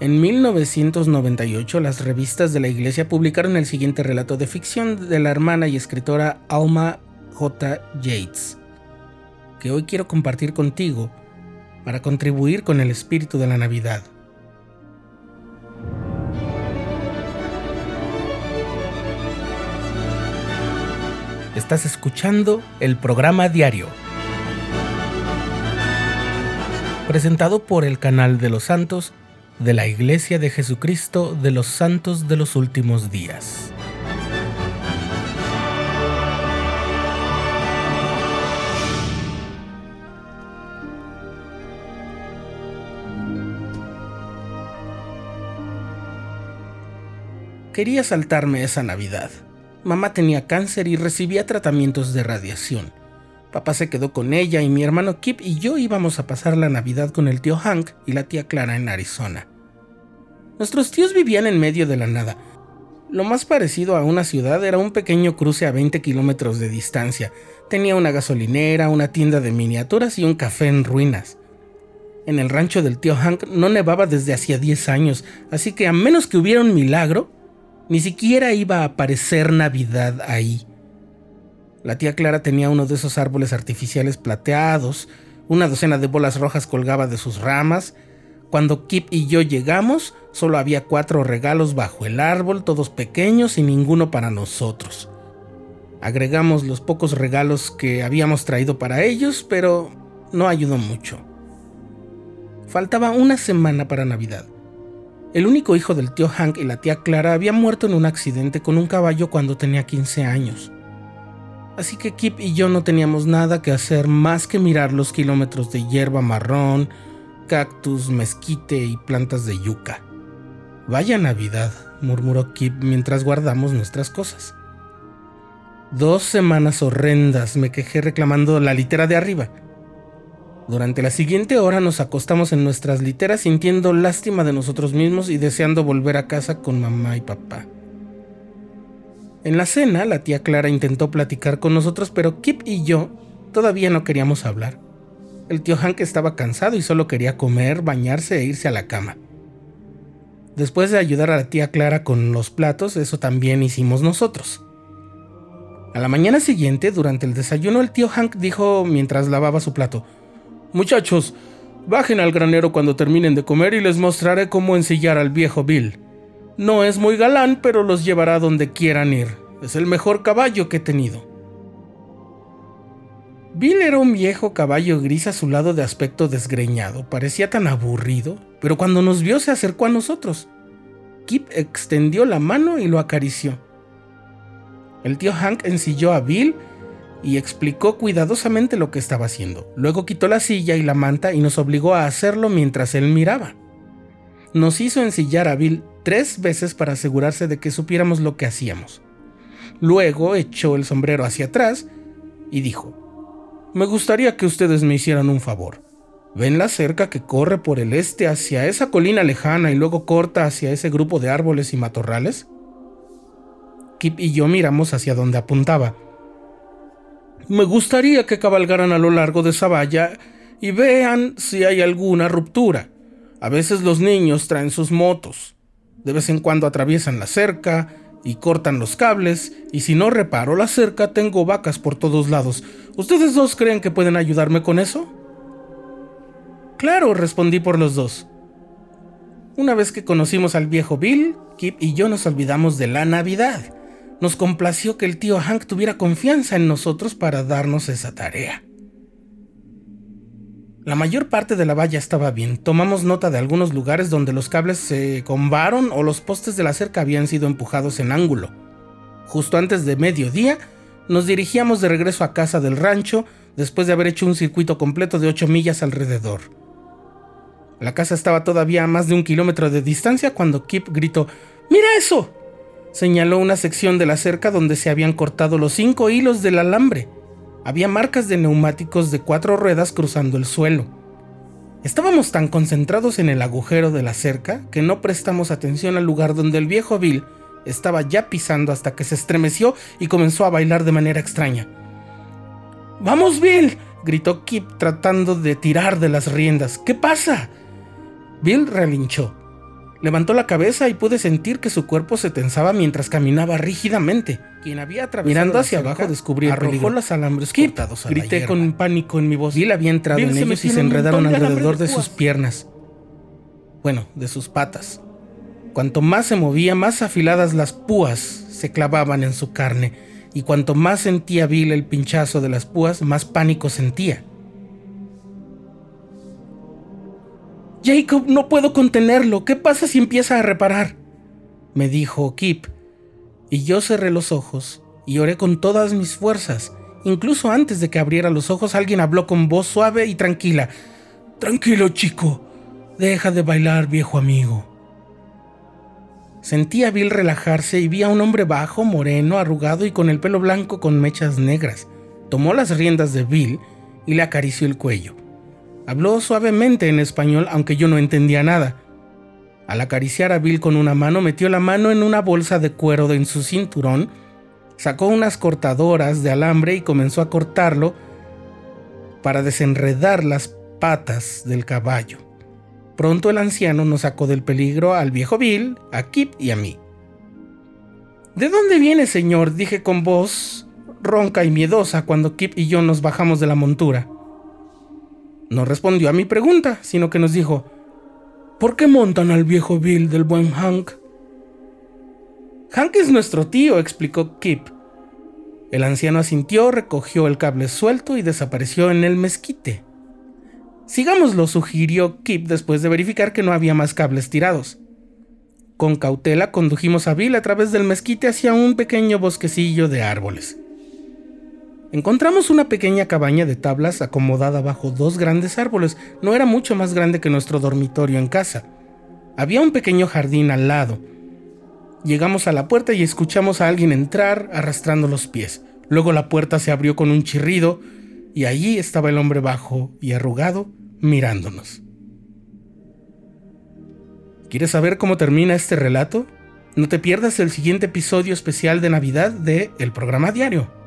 En 1998 las revistas de la iglesia publicaron el siguiente relato de ficción de la hermana y escritora Alma J. Yates, que hoy quiero compartir contigo para contribuir con el espíritu de la Navidad. Estás escuchando el programa diario, presentado por el canal de los santos de la Iglesia de Jesucristo de los Santos de los Últimos Días. Quería saltarme esa Navidad. Mamá tenía cáncer y recibía tratamientos de radiación. Papá se quedó con ella y mi hermano Kip y yo íbamos a pasar la Navidad con el tío Hank y la tía Clara en Arizona. Nuestros tíos vivían en medio de la nada. Lo más parecido a una ciudad era un pequeño cruce a 20 kilómetros de distancia. Tenía una gasolinera, una tienda de miniaturas y un café en ruinas. En el rancho del tío Hank no nevaba desde hacía 10 años, así que a menos que hubiera un milagro, ni siquiera iba a aparecer Navidad ahí. La tía Clara tenía uno de esos árboles artificiales plateados, una docena de bolas rojas colgaba de sus ramas. Cuando Kip y yo llegamos, solo había cuatro regalos bajo el árbol, todos pequeños y ninguno para nosotros. Agregamos los pocos regalos que habíamos traído para ellos, pero no ayudó mucho. Faltaba una semana para Navidad. El único hijo del tío Hank y la tía Clara había muerto en un accidente con un caballo cuando tenía 15 años así que Kip y yo no teníamos nada que hacer más que mirar los kilómetros de hierba marrón, cactus, mezquite y plantas de yuca. Vaya Navidad, murmuró Kip mientras guardamos nuestras cosas. Dos semanas horrendas, me quejé reclamando la litera de arriba. Durante la siguiente hora nos acostamos en nuestras literas sintiendo lástima de nosotros mismos y deseando volver a casa con mamá y papá. En la cena, la tía Clara intentó platicar con nosotros, pero Kip y yo todavía no queríamos hablar. El tío Hank estaba cansado y solo quería comer, bañarse e irse a la cama. Después de ayudar a la tía Clara con los platos, eso también hicimos nosotros. A la mañana siguiente, durante el desayuno, el tío Hank dijo mientras lavaba su plato, Muchachos, bajen al granero cuando terminen de comer y les mostraré cómo ensillar al viejo Bill. No es muy galán, pero los llevará donde quieran ir. Es el mejor caballo que he tenido. Bill era un viejo caballo gris azulado de aspecto desgreñado. Parecía tan aburrido, pero cuando nos vio se acercó a nosotros. Kip extendió la mano y lo acarició. El tío Hank ensilló a Bill y explicó cuidadosamente lo que estaba haciendo. Luego quitó la silla y la manta y nos obligó a hacerlo mientras él miraba. Nos hizo ensillar a Bill tres veces para asegurarse de que supiéramos lo que hacíamos. Luego echó el sombrero hacia atrás y dijo, Me gustaría que ustedes me hicieran un favor. ¿Ven la cerca que corre por el este hacia esa colina lejana y luego corta hacia ese grupo de árboles y matorrales? Kip y yo miramos hacia donde apuntaba. Me gustaría que cabalgaran a lo largo de esa valla y vean si hay alguna ruptura. A veces los niños traen sus motos. De vez en cuando atraviesan la cerca y cortan los cables, y si no reparo la cerca tengo vacas por todos lados. ¿Ustedes dos creen que pueden ayudarme con eso? Claro, respondí por los dos. Una vez que conocimos al viejo Bill, Kip y yo nos olvidamos de la Navidad. Nos complació que el tío Hank tuviera confianza en nosotros para darnos esa tarea. La mayor parte de la valla estaba bien. Tomamos nota de algunos lugares donde los cables se combaron o los postes de la cerca habían sido empujados en ángulo. Justo antes de mediodía, nos dirigíamos de regreso a casa del rancho después de haber hecho un circuito completo de 8 millas alrededor. La casa estaba todavía a más de un kilómetro de distancia cuando Kip gritó ¡Mira eso! Señaló una sección de la cerca donde se habían cortado los cinco hilos del alambre había marcas de neumáticos de cuatro ruedas cruzando el suelo. Estábamos tan concentrados en el agujero de la cerca que no prestamos atención al lugar donde el viejo Bill estaba ya pisando hasta que se estremeció y comenzó a bailar de manera extraña. ¡Vamos, Bill! gritó Kip tratando de tirar de las riendas. ¿Qué pasa? Bill relinchó. Levantó la cabeza y pude sentir que su cuerpo se tensaba mientras caminaba rígidamente. Quien había atravesado Mirando hacia abajo descubrí el arrojó los alambres Skip, cortados a Grité con pánico en mi voz. Bill había entrado en ellos y se enredaron alrededor de sus piernas. Bueno, de sus patas. Cuanto más se movía, más afiladas las púas se clavaban en su carne, y cuanto más sentía Bill el pinchazo de las púas, más pánico sentía. Jacob, no puedo contenerlo. ¿Qué pasa si empieza a reparar? me dijo Kip, y yo cerré los ojos y oré con todas mis fuerzas. Incluso antes de que abriera los ojos, alguien habló con voz suave y tranquila. Tranquilo, chico. Deja de bailar, viejo amigo. Sentí a Bill relajarse y vi a un hombre bajo, moreno, arrugado y con el pelo blanco con mechas negras. Tomó las riendas de Bill y le acarició el cuello. Habló suavemente en español, aunque yo no entendía nada. Al acariciar a Bill con una mano, metió la mano en una bolsa de cuero en su cinturón, sacó unas cortadoras de alambre y comenzó a cortarlo para desenredar las patas del caballo. Pronto el anciano nos sacó del peligro al viejo Bill, a Kip y a mí. ¿De dónde viene, señor? dije con voz ronca y miedosa cuando Kip y yo nos bajamos de la montura. No respondió a mi pregunta, sino que nos dijo, ¿por qué montan al viejo Bill del buen Hank? Hank es nuestro tío, explicó Kip. El anciano asintió, recogió el cable suelto y desapareció en el mezquite. Sigámoslo, sugirió Kip después de verificar que no había más cables tirados. Con cautela condujimos a Bill a través del mezquite hacia un pequeño bosquecillo de árboles. Encontramos una pequeña cabaña de tablas acomodada bajo dos grandes árboles. No era mucho más grande que nuestro dormitorio en casa. Había un pequeño jardín al lado. Llegamos a la puerta y escuchamos a alguien entrar arrastrando los pies. Luego la puerta se abrió con un chirrido y allí estaba el hombre bajo y arrugado mirándonos. ¿Quieres saber cómo termina este relato? No te pierdas el siguiente episodio especial de Navidad de El programa diario.